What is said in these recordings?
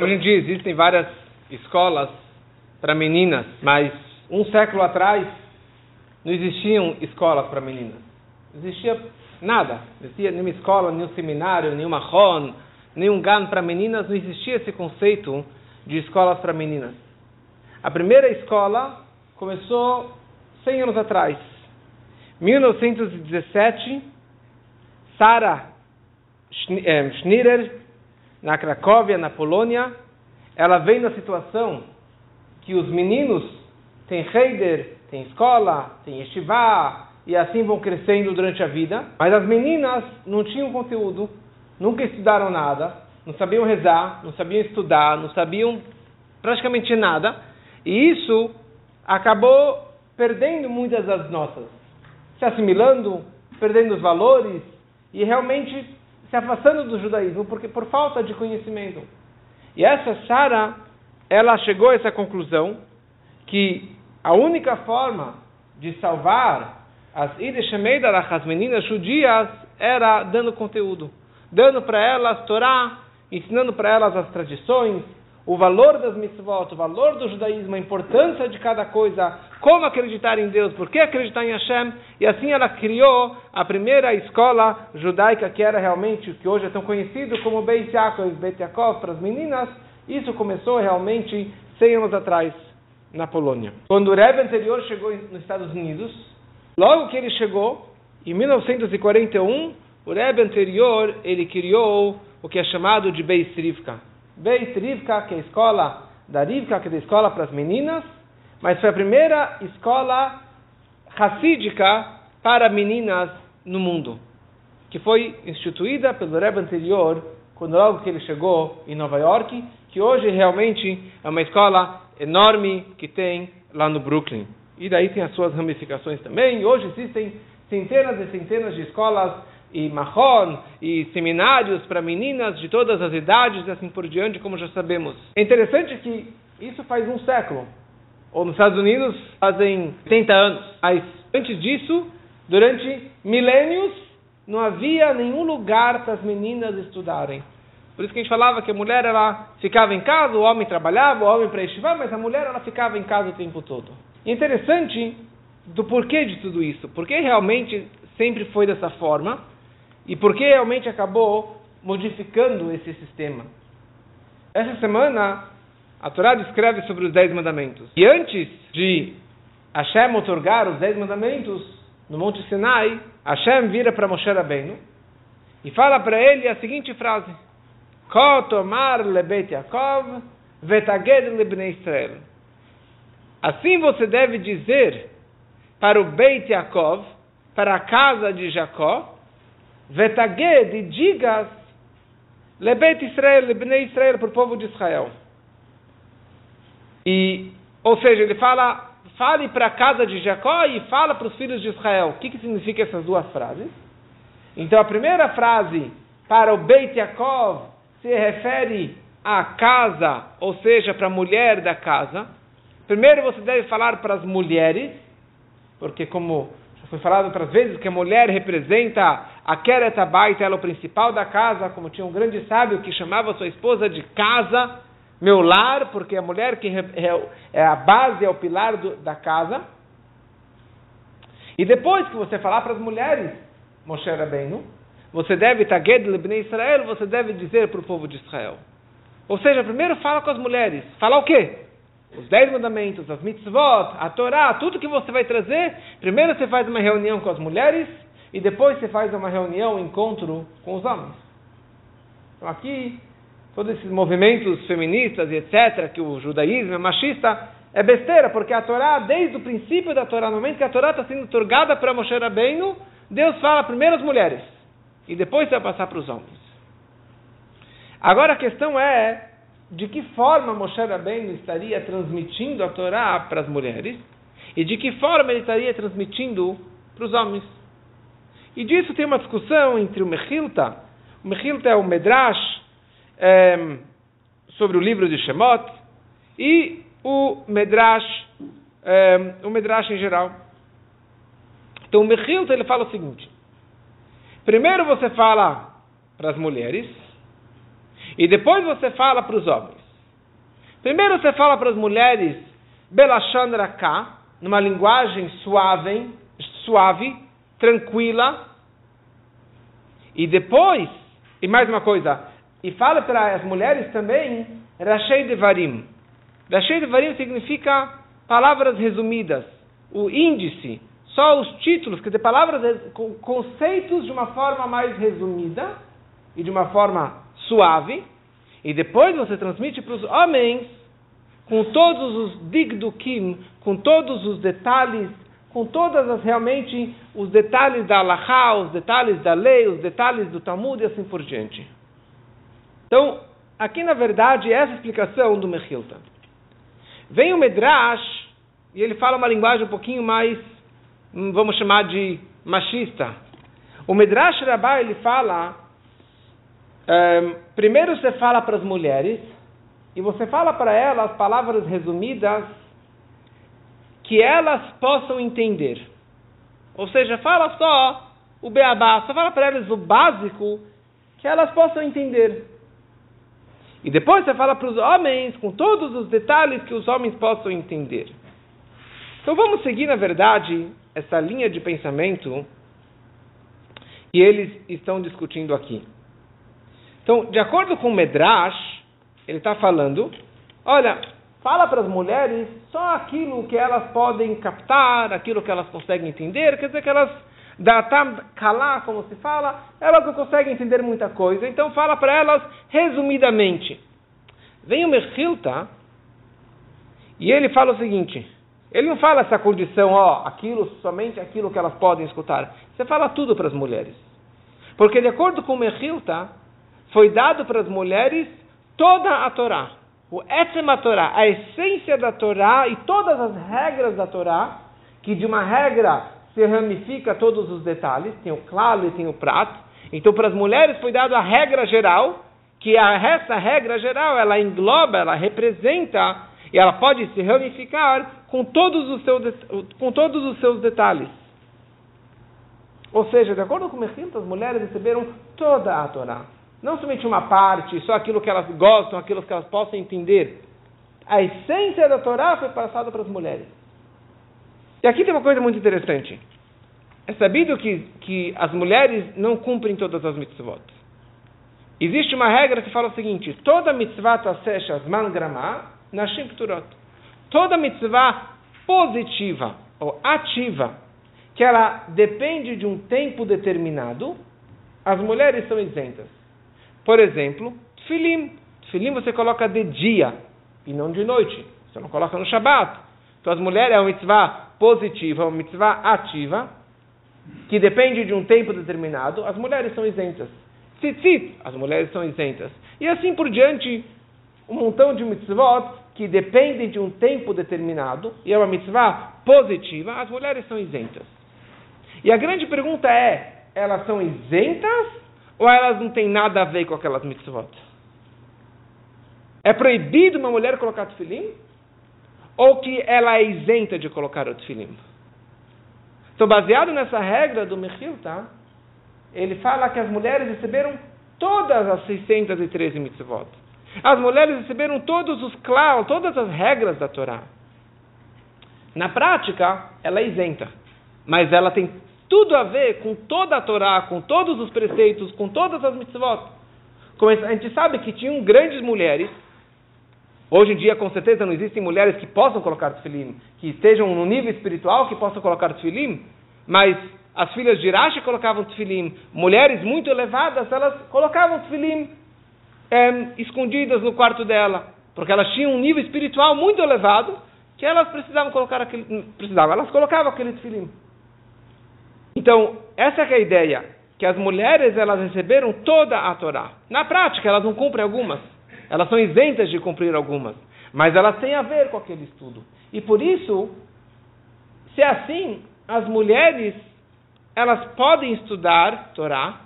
Hoje em dia existem várias escolas para meninas, mas um século atrás não existiam escolas para meninas. Não existia nada. Não existia nenhuma escola, nenhum seminário, nenhuma RON, nenhum GAN para meninas. Não existia esse conceito de escolas para meninas. A primeira escola começou 100 anos atrás. 1917, Sara eh, Schnierer, na Cracóvia, na Polônia, ela vem na situação que os meninos têm Heider, têm escola, têm Yeshiva, e assim vão crescendo durante a vida, mas as meninas não tinham conteúdo, nunca estudaram nada, não sabiam rezar, não sabiam estudar, não sabiam praticamente nada, e isso acabou perdendo muitas das nossas, se assimilando, perdendo os valores e realmente se afastando do judaísmo porque por falta de conhecimento. E essa Sara, ela chegou a essa conclusão que a única forma de salvar as Ideshemeidah, as meninas judias, era dando conteúdo, dando para elas Torá, ensinando para elas as tradições, o valor das mitzvot, o valor do judaísmo, a importância de cada coisa, como acreditar em Deus, por que acreditar em Hashem, e assim ela criou a primeira escola judaica que era realmente o que hoje é tão conhecido como Beit Yaakov, Beit Yaakov para as meninas. Isso começou realmente 100 anos atrás na Polônia. Quando o Rebbe anterior chegou nos Estados Unidos, logo que ele chegou, em 1941, o Rebbe anterior ele criou o que é chamado de Beis Rivka. Beit Rivka, que é a escola da Rivka, que é a escola para as meninas, mas foi a primeira escola racídica para meninas no mundo, que foi instituída pelo Rebbe anterior, quando logo que ele chegou em Nova York, que hoje realmente é uma escola enorme que tem lá no Brooklyn. E daí tem as suas ramificações também. Hoje existem centenas e centenas de escolas e mahon e seminários para meninas de todas as idades e assim por diante, como já sabemos. É interessante que isso faz um século, ou nos Estados Unidos fazem 30 anos. Mas antes disso, durante milênios, não havia nenhum lugar para as meninas estudarem. Por isso que a gente falava que a mulher ela ficava em casa, o homem trabalhava, o homem para estivar, mas a mulher ela ficava em casa o tempo todo. E é interessante do porquê de tudo isso. Porque realmente sempre foi dessa forma e por que realmente acabou modificando esse sistema. Essa semana, a Torá descreve sobre os Dez Mandamentos. E antes de Hashem otorgar os Dez Mandamentos no Monte Sinai, Hashem vira para Moshe Rabbeinu e fala para ele a seguinte frase: Kotomar lebet Yaakov vetaged lebnei Israel. Assim você deve dizer para o Beit Yaakov, para a casa de Jacó, Vetaged e digas Lebet Israel, Lebnei Israel, para o povo de Israel. E, ou seja, ele fala, fale para a casa de Jacó e fala para os filhos de Israel. O que, que significa essas duas frases? Então, a primeira frase, para o Beit Yaakov, se refere à casa, ou seja, para a mulher da casa. Primeiro você deve falar para as mulheres, porque como foi falado outras vezes que a mulher representa a Keret Abaita, ela é o principal da casa, como tinha um grande sábio que chamava sua esposa de casa, meu lar, porque a mulher que é, a base, é o pilar do, da casa. E depois que você falar para as mulheres, Moshe Rabbeinu, você deve, Taged Lebnei Israel, você deve dizer para o povo de Israel. Ou seja, primeiro fala com as mulheres. Fala o quê? os dez mandamentos, as mitzvot, a Torá, tudo que você vai trazer, primeiro você faz uma reunião com as mulheres e depois você faz uma reunião, um encontro com os homens. Então aqui, todos esses movimentos feministas e etc., que o judaísmo é machista, é besteira, porque a Torá, desde o princípio da Torá, no momento que a Torá está sendo otorgada para Moshe Rabbeinu, Deus fala primeiro às mulheres e depois vai passar para os homens. Agora a questão é de que forma Moshe Rabbeinu estaria transmitindo a Torá para as mulheres e de que forma ele estaria transmitindo para os homens. E disso tem uma discussão entre o Mechilta, o Mechilta é o Medrash é, sobre o livro de Shemot, e o Medrash, é, o Medrash em geral. Então o Mechilta ele fala o seguinte: primeiro você fala para as mulheres, e depois você fala para os homens. Primeiro você fala para as mulheres Belashon Raká, numa linguagem suave, suave, tranquila. E depois, e mais uma coisa, e fala para as mulheres também Rashei Devarim. Rashei Devarim significa palavras resumidas, o índice, só os títulos, quer dizer, palavras, conceitos de uma forma mais resumida e de uma forma suave. E depois você transmite para os homens com todos os digdukim, com todos os detalhes, com todas as realmente os detalhes da Allahá, os detalhes da lei, os detalhes do Talmud e assim por diante. Então, aqui na verdade, essa explicação do Mechilta. Vem o Medrash e ele fala uma linguagem um pouquinho mais, hum, vamos chamar de machista. O Medrash Rabbah ele fala, um, primeiro você fala para as mulheres e você fala para elas palavras resumidas que elas possam entender. Ou seja, fala só o beabá, só fala para elas o básico que elas possam entender. E depois você fala para os homens com todos os detalhes que os homens possam entender. Então vamos seguir, na verdade, essa linha de pensamento que eles estão discutindo aqui. Então, de acordo com o Medrash, ele está falando, olha, fala para as mulheres só aquilo que elas podem captar, aquilo que elas conseguem entender, quer dizer que elas datam calar, como se fala, elas não conseguem entender muita coisa, então fala para elas resumidamente. Vem o Mechilta e ele fala o seguinte, ele não fala essa condição, ó, aquilo, somente aquilo que elas podem escutar. Você fala tudo para as mulheres. Porque de acordo com o Mechilta, foi dado para as mulheres toda a Torá. O Etzem a Torá, a essência da Torá e todas as regras da Torá, que de uma regra se ramifica todos os detalhes, tem o claro e tem o prato. Então, para as mulheres foi dada a regra geral, que a, essa regra geral, ela engloba, ela representa, e ela pode se ramificar com todos os seus, com todos os seus detalhes. Ou seja, de acordo com o Mechilta, as mulheres receberam toda a Torá. Não somente uma parte, só aquilo que elas gostam, aquilo que elas possam entender. A essência da Torá foi passada para as mulheres. E aqui tem uma coisa muito interessante. É sabido que, que as mulheres não cumprem todas as mitzvot. Existe uma regra que fala o seguinte: toda mitzvah tasesha zman gramá nashim pturot. Toda mitzvah positiva ou ativa, que ela depende de um tempo determinado, as mulheres são isentas. Por exemplo, filim. Filim você coloca de dia e não de noite. Você não coloca no Shabat. Então as mulheres é uma mitzvah positiva, uma mitzvah ativa, que depende de um tempo determinado. As mulheres são isentas. Tzitzit, as mulheres são isentas. E assim por diante, um montão de mitzvot que dependem de um tempo determinado, e é uma mitzvah positiva, as mulheres são isentas. E a grande pergunta é: elas são isentas ou elas não têm nada a ver com aquelas mitzvot? É proibido uma mulher colocar tefilim? Ou que ela é isenta de colocar o tefilim? Então, baseado nessa regra do Mechil, tá? ele fala que as mulheres receberam todas as 613 mitzvot. As mulheres receberam todos os clau, todas as regras da Torá. Na prática, ela é isenta, mas ela tem tudo a ver com toda a Torá, com todos os preceitos, com todas as mitzvot. Como a gente sabe que tinham grandes mulheres, hoje em dia com certeza não existem mulheres que possam colocar tefilim, que estejam no nível espiritual que possam colocar tefilim, mas as filhas de Rashi colocavam tefilim, mulheres muito elevadas, elas colocavam tefilim é, escondidas no quarto dela, porque elas tinham um nível espiritual muito elevado, que elas precisavam colocar aquele, precisavam, elas colocavam aquele tefilim. Então, essa é a ideia, que as mulheres elas receberam toda a Torá. Na prática, elas não cumprem algumas. Elas são isentas de cumprir algumas, mas elas têm a ver com aquele estudo. E por isso, se é assim, as mulheres elas podem estudar Torá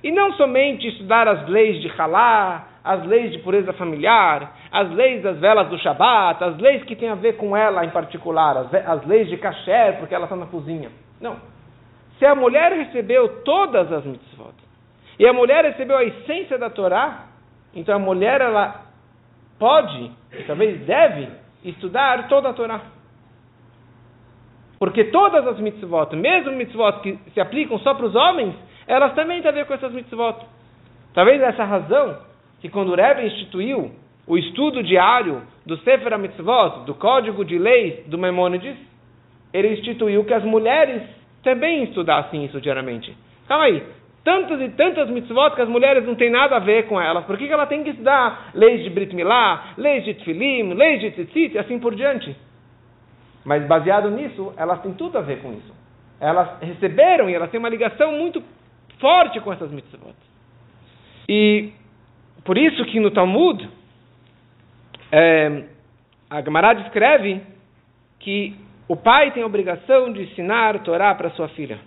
e não somente estudar as leis de Halá, as leis de pureza familiar, as leis das velas do Shabat, as leis que têm a ver com ela em particular, as, as leis de kasher, porque ela está na cozinha. Não. Se a mulher recebeu todas as mitzvot, e a mulher recebeu a essência da Torá, então a mulher ela pode e talvez deve estudar toda a Torá. Porque todas as mitzvot, mesmo mitzvot que se aplicam só para os homens, elas também têm a ver com essas mitzvot. Talvez essa razão que quando o Rebbe instituiu o estudo diário do Sefer HaMitzvot, do Código de Leis do Maimônides, ele instituiu que as mulheres também estudassem isso diariamente. Calma aí, tantas e tantas mitzvot que as mulheres não têm nada a ver com elas. Por que, que ela tem que estudar leis de Brit Milá, leis de Tfilim, leis de Tzitzit e assim por diante? Mas baseado nisso, elas têm tudo a ver com isso. Elas receberam e elas têm uma ligação muito forte com essas mitzvot. E por isso que no Talmud, é, a Gemara descreve que o pai tem a obrigação de ensinar Torá para sua filha.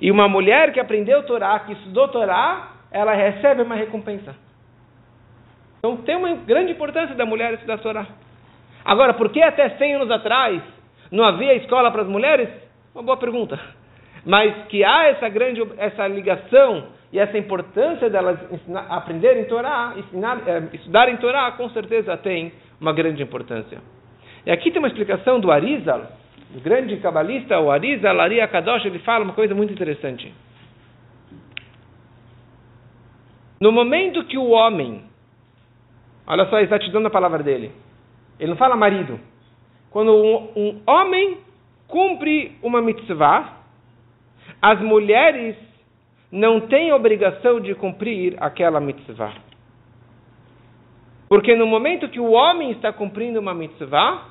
E uma mulher que aprendeu Torá, que estudou Torá, ela recebe uma recompensa. Então tem uma grande importância da mulher estudar Torá. Agora, por que até 100 anos atrás não havia escola para as mulheres? Uma boa pergunta. Mas que há essa grande essa ligação e essa importância delas aprenderem Torá, ensinar, é, estudarem Torá, com certeza tem uma grande importância. E aqui tem uma explicação do Arizal, o grande cabalista, o Arizal, Ari Kadosh, ele fala uma coisa muito interessante. No momento que o homem, olha só, ele está te dando a palavra dele, ele não fala marido. Quando um, um homem cumpre uma mitzvah, as mulheres não têm obrigação de cumprir aquela mitzvah. Porque no momento que o homem está cumprindo uma mitzvah,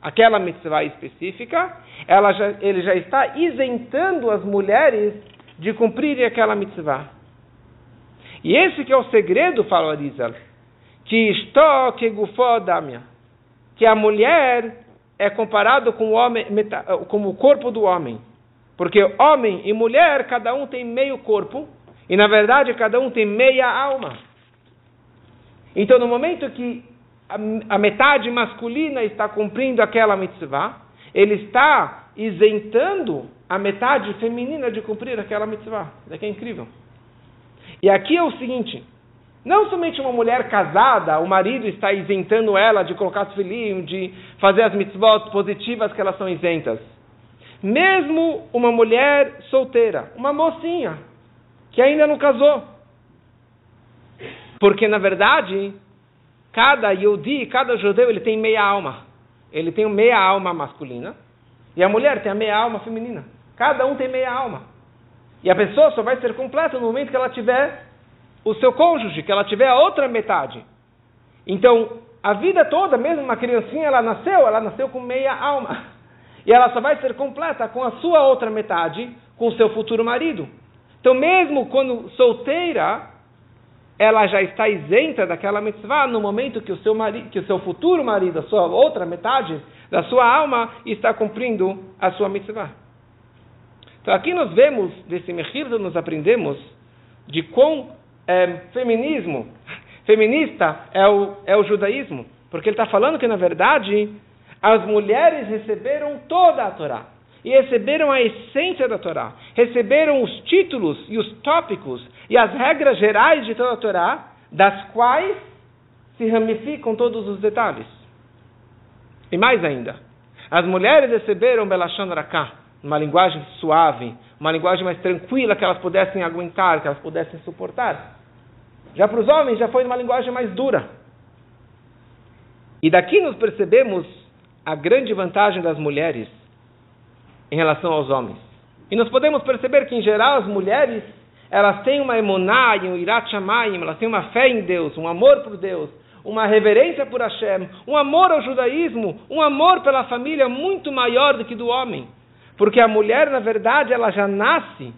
aquela mitzvah específica, ela já, ele já está isentando as mulheres de cumprirem aquela mitzvah. E esse que é o segredo, fala Arizal, que estou que damia, que a mulher é comparado com o homem, o corpo do homem, porque homem e mulher cada um tem meio corpo e na verdade cada um tem meia alma. Então no momento que a, metade masculina está cumprindo aquela mitzvah, ele está isentando a metade feminina de cumprir aquela mitzvah. Isso aqui é incrível. E aqui é o seguinte: não somente uma mulher casada, o marido está isentando ela de colocar filhinhos, de fazer as mitzvot positivas que elas são isentas. Mesmo uma mulher solteira, uma mocinha, que ainda não casou. Porque, na verdade, cada Yodi, cada judeu, ele tem meia alma. Ele tem meia alma masculina e a mulher tem a meia alma feminina. Cada um tem meia alma. E a pessoa só vai ser completa no momento que ela tiver o seu cônjuge, que ela tiver a outra metade. Então, a vida toda, mesmo uma criancinha, ela nasceu, ela nasceu com meia alma. E ela só vai ser completa com a sua outra metade, com o seu futuro marido. Então, mesmo quando solteira, ela já está isenta daquela mitzvah no momento que o seu, marido, que o seu futuro marido, a sua outra metade da sua alma, está cumprindo a sua mitzvah. Então aqui nós vemos, desse Mechir, nós aprendemos de quão é, feminismo, feminista é o, é o judaísmo. Porque ele está falando que, na verdade, as mulheres receberam toda a Torá e receberam a essência da Torá, receberam os títulos e os tópicos e as regras gerais de toda a Torá, das quais se ramificam todos os detalhes. E mais ainda, as mulheres receberam Belashon Raká, uma linguagem suave, uma linguagem mais tranquila que elas pudessem aguentar, que elas pudessem suportar. Já para os homens já foi uma linguagem mais dura. E daqui nós percebemos a grande vantagem das mulheres em relação aos homens. E nós podemos perceber que, em geral, as mulheres elas têm uma emuná um irat shamayim, elas têm uma fé em Deus, um amor por Deus, uma reverência por Hashem, um amor ao judaísmo, um amor pela família muito maior do que do homem. Porque a mulher, na verdade, ela já nasce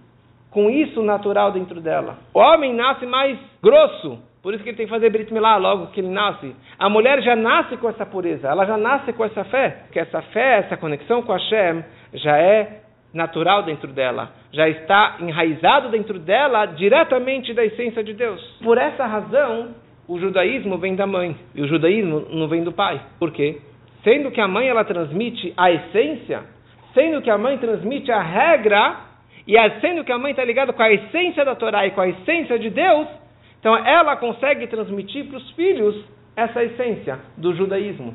com isso natural dentro dela. O homem nasce mais grosso, por isso que ele tem que fazer Brit Milá logo que ele nasce. A mulher já nasce com essa pureza, ela já nasce com essa fé, que essa fé, essa conexão com Hashem já é natural dentro dela, já está enraizado dentro dela diretamente da essência de Deus. Por essa razão, o judaísmo vem da mãe e o judaísmo não vem do pai. Por quê? Sendo que a mãe ela transmite a essência, sendo que a mãe transmite a regra e sendo que a mãe está ligada com a essência da Torá e com a essência de Deus, então ela consegue transmitir para os filhos Essa essência do judaísmo.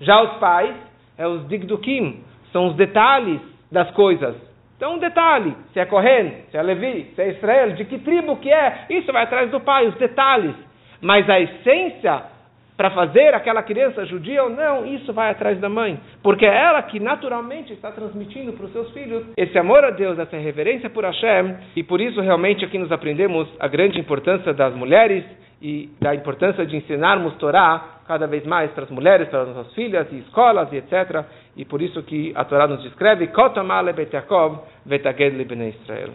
Já os pais é os digdukim, são os detalhes das coisas. Então, um detalhe, se é Kohen, se é Levi, se é Israel, de que tribo que é, isso vai atrás do pai, os detalhes. Mas a essência para fazer aquela criança judia ou não, isso vai atrás da mãe. Porque é ela que naturalmente está transmitindo para os seus filhos esse amor a Deus, essa reverência por Hashem. E por isso realmente aqui nos aprendemos a grande importância das mulheres e da importância de ensinarmos Torá cada vez mais para as mulheres, para as nossas filhas e escolas e etc. E por isso que a Torá nos descreve Kotamale bet Yaakov vetaged Israel.